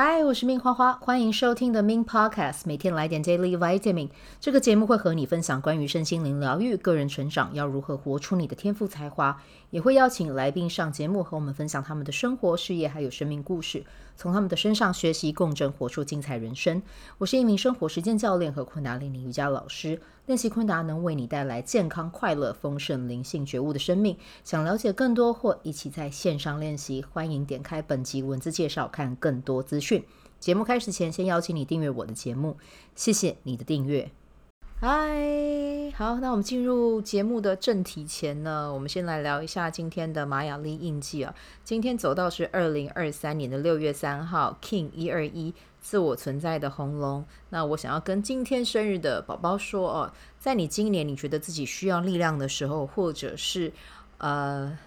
嗨，我是命花花，欢迎收听的 Min Podcast，每天来点 Daily Vitamin。这个节目会和你分享关于身心灵疗愈、个人成长，要如何活出你的天赋才华，也会邀请来宾上节目和我们分享他们的生活、事业还有生命故事，从他们的身上学习共振，活出精彩人生。我是一名生活实践教练和昆达里尼瑜伽老师，练习昆达能为你带来健康、快乐、丰盛、灵性觉悟的生命。想了解更多或一起在线上练习，欢迎点开本集文字介绍，看更多资讯。节目开始前，先邀请你订阅我的节目，谢谢你的订阅。嗨，好，那我们进入节目的正题前呢，我们先来聊一下今天的玛雅历印记啊。今天走到是二零二三年的六月三号，King 一二一，自我存在的红龙。那我想要跟今天生日的宝宝说哦，在你今年你觉得自己需要力量的时候，或者是呃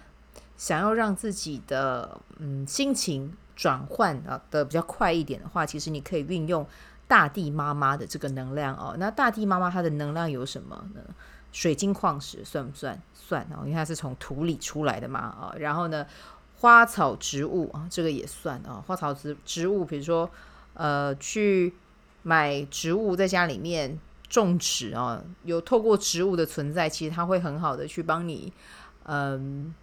想要让自己的嗯心情。转换啊的比较快一点的话，其实你可以运用大地妈妈的这个能量哦。那大地妈妈它的能量有什么呢？水晶矿石算不算？算哦，因为它是从土里出来的嘛啊。然后呢，花草植物啊，这个也算啊。花草植植物，比如说呃，去买植物在家里面种植啊，有透过植物的存在，其实它会很好的去帮你嗯。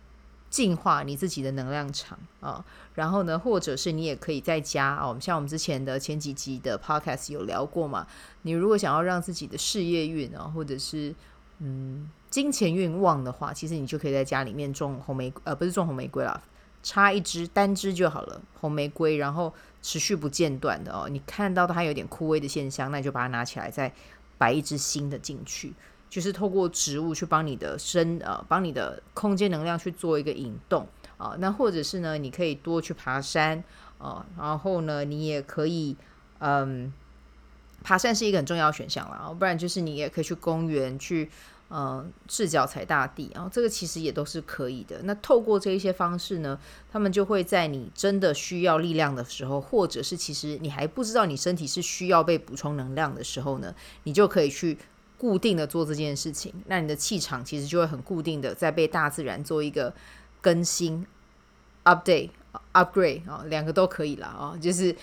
净化你自己的能量场啊，然后呢，或者是你也可以在家啊。我们像我们之前的前几集的 podcast 有聊过嘛。你如果想要让自己的事业运啊，或者是嗯金钱运旺的话，其实你就可以在家里面种红玫瑰，呃，不是种红玫瑰啦，插一支单支就好了，红玫瑰，然后持续不间断的哦。你看到它有点枯萎的现象，那你就把它拿起来，再摆一支新的进去。就是透过植物去帮你的身呃，帮你的空间能量去做一个引动啊、那或者是呢，你可以多去爬山啊、然后呢，你也可以嗯，爬山是一个很重要选项啦，不然就是你也可以去公园去嗯，赤脚踩大地，然后这个其实也都是可以的。那透过这一些方式呢，他们就会在你真的需要力量的时候，或者是其实你还不知道你身体是需要被补充能量的时候呢，你就可以去。固定的做这件事情，那你的气场其实就会很固定的在被大自然做一个更新、update、upgrade 啊，两个都可以了啊，就是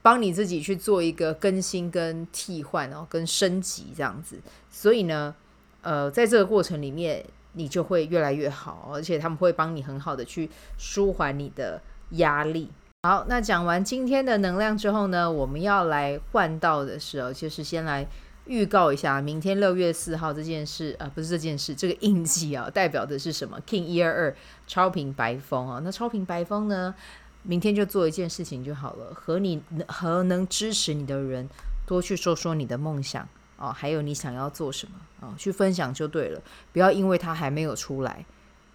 帮你自己去做一个更新跟替换哦，跟升级这样子。所以呢，呃，在这个过程里面，你就会越来越好，而且他们会帮你很好的去舒缓你的压力。好，那讲完今天的能量之后呢，我们要来换到的时候，就是先来。预告一下，明天六月四号这件事啊，不是这件事，这个印记啊，代表的是什么？King 一二二超频白风啊，那超频白风呢，明天就做一件事情就好了，和你和能支持你的人多去说说你的梦想哦，还有你想要做什么啊，去分享就对了，不要因为他还没有出来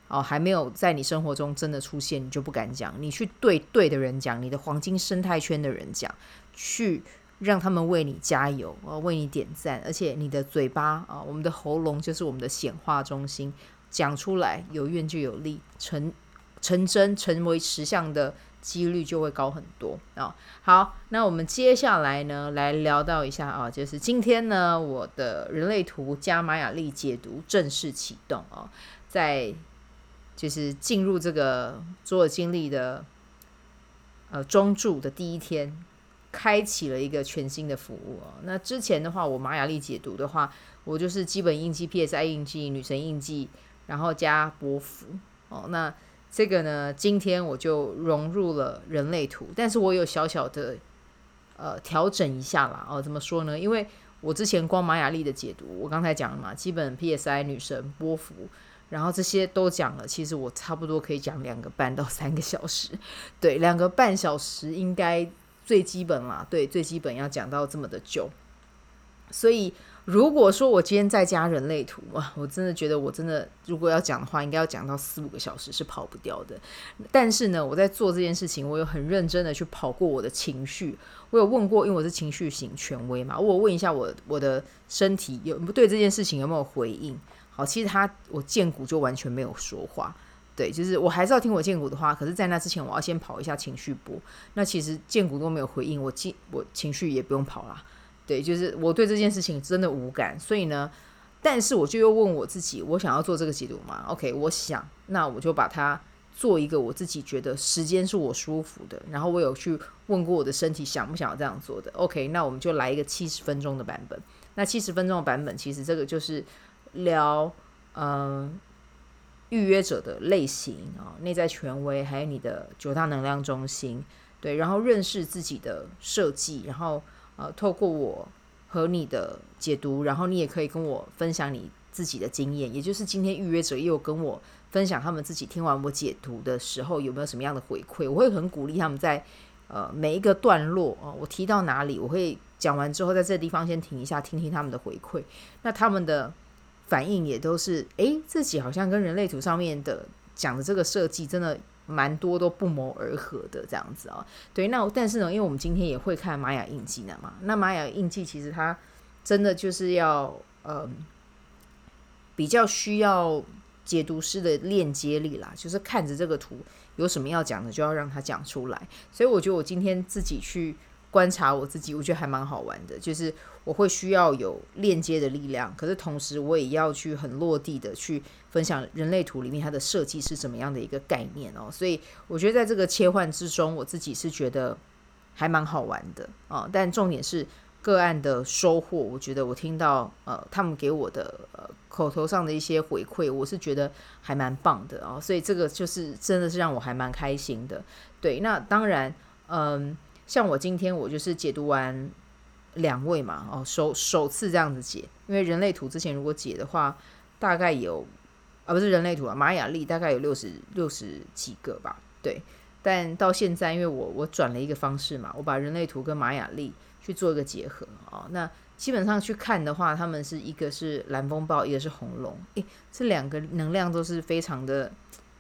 哦，还没有在你生活中真的出现，你就不敢讲，你去对对的人讲，你的黄金生态圈的人讲，去。让他们为你加油，呃，为你点赞，而且你的嘴巴啊，我们的喉咙就是我们的显化中心，讲出来有愿就有力，成成真成为实相的几率就会高很多啊。好，那我们接下来呢，来聊到一下啊，就是今天呢，我的人类图加玛雅历解读正式启动啊，在就是进入这个所有经历的呃中柱的第一天。开启了一个全新的服务哦。那之前的话，我玛雅历解读的话，我就是基本印记、PSI 印记、女神印记，然后加波幅哦。那这个呢，今天我就融入了人类图，但是我有小小的呃调整一下啦。哦。怎么说呢？因为我之前光玛雅历的解读，我刚才讲了嘛，基本 PSI 女神波幅，然后这些都讲了，其实我差不多可以讲两个半到三个小时，对，两个半小时应该。最基本啦，对，最基本要讲到这么的久，所以如果说我今天再加人类图哇，我真的觉得我真的如果要讲的话，应该要讲到四五个小时是跑不掉的。但是呢，我在做这件事情，我有很认真的去跑过我的情绪，我有问过，因为我是情绪型权威嘛，我问一下我我的身体有对这件事情有没有回应。好，其实他我见骨就完全没有说话。对，就是我还是要听我荐骨的话，可是，在那之前，我要先跑一下情绪波。那其实荐骨都没有回应，我情我情绪也不用跑啦。对，就是我对这件事情真的无感，所以呢，但是我就又问我自己，我想要做这个解读吗？OK，我想，那我就把它做一个我自己觉得时间是我舒服的，然后我有去问过我的身体想不想要这样做的。OK，那我们就来一个七十分钟的版本。那七十分钟的版本，其实这个就是聊嗯预约者的类型啊，内在权威，还有你的九大能量中心，对，然后认识自己的设计，然后呃透过我和你的解读，然后你也可以跟我分享你自己的经验，也就是今天预约者也有跟我。分享他们自己听完我解读的时候有没有什么样的回馈？我会很鼓励他们在呃每一个段落啊、我提到哪里，我会讲完之后在这个地方先停一下，听听他们的回馈。那他们的反应也都是，诶，自己好像跟人类图上面的讲的这个设计真的蛮多都不谋而合的这样子啊。对，那但是呢，因为我们今天也会看玛雅印记的嘛，那玛雅印记其实它真的就是要呃比较需要。解读师的链接力啦，就是看着这个图有什么要讲的，就要让他讲出来。所以我觉得我今天自己去观察我自己，我觉得还蛮好玩的。就是我会需要有链接的力量，可是同时我也要去很落地的去分享人类图里面它的设计是怎么样的一个概念哦。所以我觉得在这个切换之中，我自己是觉得还蛮好玩的啊。但重点是。个案的收获，我觉得我听到呃，他们给我的呃口头上的一些回馈，我是觉得还蛮棒的啊，所以这个就是真的是让我还蛮开心的。对，那当然，嗯，像我今天我就是解读完两位嘛，哦，首首次这样子解，因为人类图之前如果解的话，大概有啊不是人类图啊，玛雅历大概有六十六十几个吧，对，但到现在因为我我转了一个方式嘛，我把人类图跟玛雅历。去做一个结合啊，那基本上去看的话，他们是一个是蓝风暴，一个是红龙，诶，这两个能量都是非常的，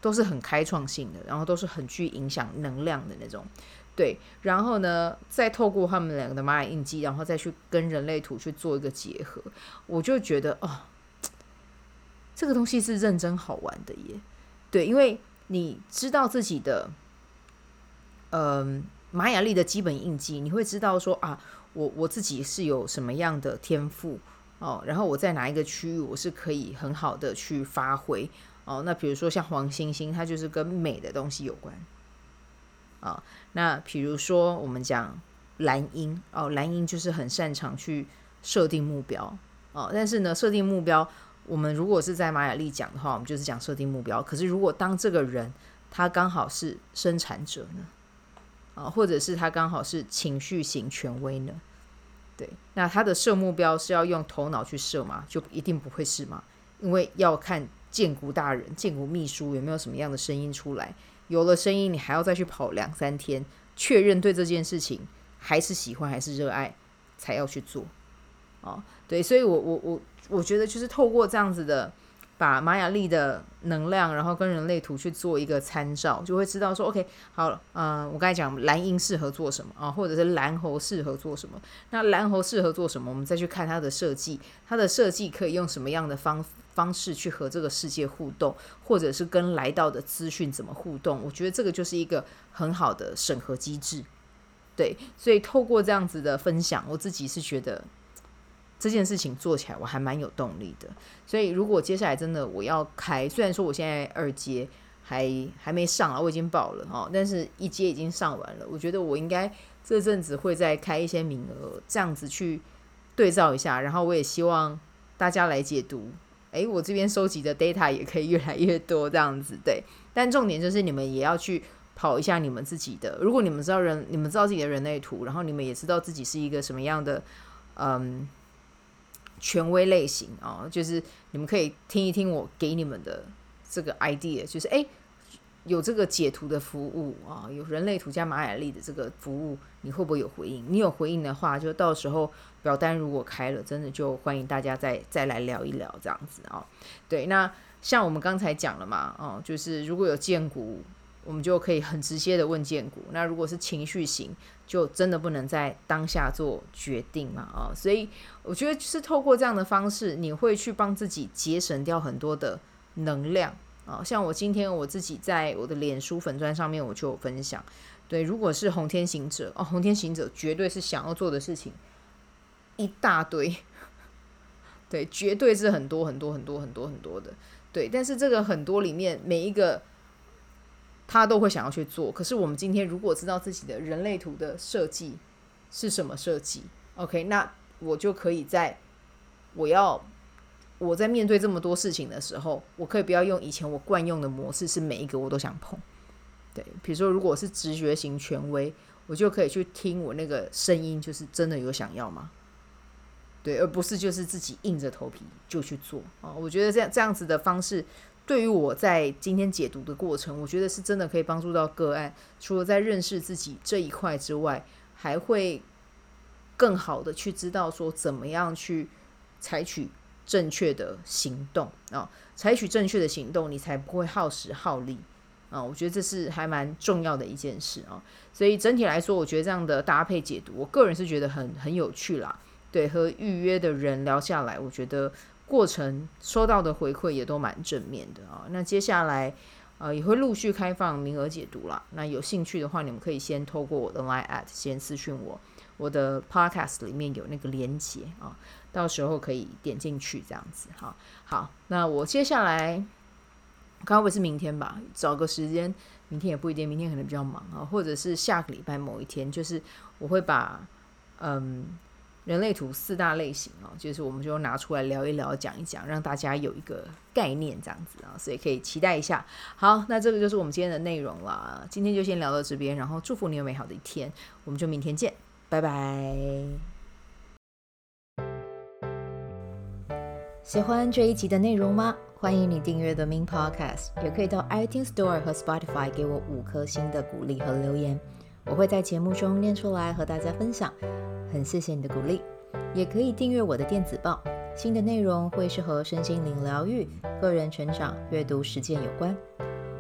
都是很开创性的，然后都是很具影响能量的那种，对，然后呢，再透过他们两个的玛雅印记，然后再去跟人类图去做一个结合，我就觉得哦，这个东西是认真好玩的耶，对，因为你知道自己的，嗯。玛雅历的基本印记，你会知道说啊，我我自己是有什么样的天赋哦，然后我在哪一个区域我是可以很好的去发挥哦。那比如说像黄星星，它就是跟美的东西有关啊、那比如说我们讲蓝鹰哦，蓝鹰就是很擅长去设定目标哦。但是呢，设定目标，我们如果是在玛雅历讲的话，我们就是讲设定目标。可是如果当这个人他刚好是生产者呢？啊，或者是他刚好是情绪型权威呢？对，那他的设目标是要用头脑去设吗？就一定不会是吗？因为要看建国大人、建国秘书有没有什么样的声音出来。有了声音，你还要再去跑两三天，确认对这件事情还是喜欢还是热爱，才要去做。哦，对，所以我我我我觉得就是透过这样子的。把玛雅历的能量，然后跟人类图去做一个参照，就会知道说，OK，好，嗯、我刚才讲蓝鹰适合做什么啊，或者是蓝猴适合做什么？那蓝猴适合做什么？我们再去看它的设计，它的设计可以用什么样的方方式去和这个世界互动，或者是跟来到的资讯怎么互动？我觉得这个就是一个很好的审核机制。对，所以透过这样子的分享，我自己是觉得。这件事情做起来我还蛮有动力的，所以如果接下来真的我要开，虽然说我现在二阶还还没上啊，我已经报了哦，但是一阶已经上完了，我觉得我应该这阵子会再开一些名额，这样子去对照一下，然后我也希望大家来解读，诶，我这边收集的 data 也可以越来越多，这样子对，但重点就是你们也要去跑一下你们自己的，如果你们知道人，你们知道自己的人类图，然后你们也知道自己是一个什么样的，嗯。权威类型啊，就是你们可以听一听我给你们的这个 idea，就是诶，有这个解图的服务啊，有人类图加玛雅历的这个服务，你会不会有回应？你有回应的话，就到时候表单如果开了，真的就欢迎大家再再来聊一聊这样子啊。对，那像我们刚才讲了嘛，哦，就是如果有荐股。我们就可以很直接的问荐股。那如果是情绪型，就真的不能在当下做决定嘛？啊，所以我觉得是透过这样的方式，你会去帮自己节省掉很多的能量啊。像我今天我自己在我的脸书粉砖上面，我就有分享。对，如果是红天行者哦，红天行者绝对是想要做的事情一大堆，对，绝对是很多很多很多很多很多的。对，但是这个很多里面每一个。他都会想要去做。可是我们今天如果知道自己的人类图的设计是什么设计，OK，那我就可以在我要我在面对这么多事情的时候，我可以不要用以前我惯用的模式，是每一个我都想碰。对，比如说如果是直觉型权威，我就可以去听我那个声音，就是真的有想要吗？对，而不是就是自己硬着头皮就去做啊。我觉得这样这样子的方式。对于我在今天解读的过程，我觉得是真的可以帮助到个案。除了在认识自己这一块之外，还会更好的去知道说怎么样去采取正确的行动啊，采取正确的行动，你才不会耗时耗力啊。我觉得这是还蛮重要的一件事啊。所以整体来说，我觉得这样的搭配解读，我个人是觉得很很有趣啦。对，和预约的人聊下来，我觉得。过程收到的回馈也都蛮正面的啊。那接下来呃也会陆续开放名额解读啦。那有兴趣的话，你们可以先透过我的 Line at 先私讯我，我的 Podcast 里面有那个连接啊，到时候可以点进去这样子哈。好，那我接下来刚不是明天吧，找个时间，明天也不一定，明天可能比较忙啊，或者是下个礼拜某一天，就是我会把嗯。人类图四大类型哦，就是我们就拿出来聊一聊，讲一讲，让大家有一个概念，这样子啊，所以可以期待一下。好，那这个就是我们今天的内容了。今天就先聊到这边，然后祝福你有美好的一天，我们就明天见，拜拜。喜欢这一集的内容吗？欢迎你订阅 The Min Podcast，也可以到 iTunes Store 和 Spotify 给我五颗星的鼓励和留言，我会在节目中念出来和大家分享。很谢谢你的鼓励，也可以订阅我的电子报，新的内容会是和身心灵疗愈、个人成长、阅读实践有关。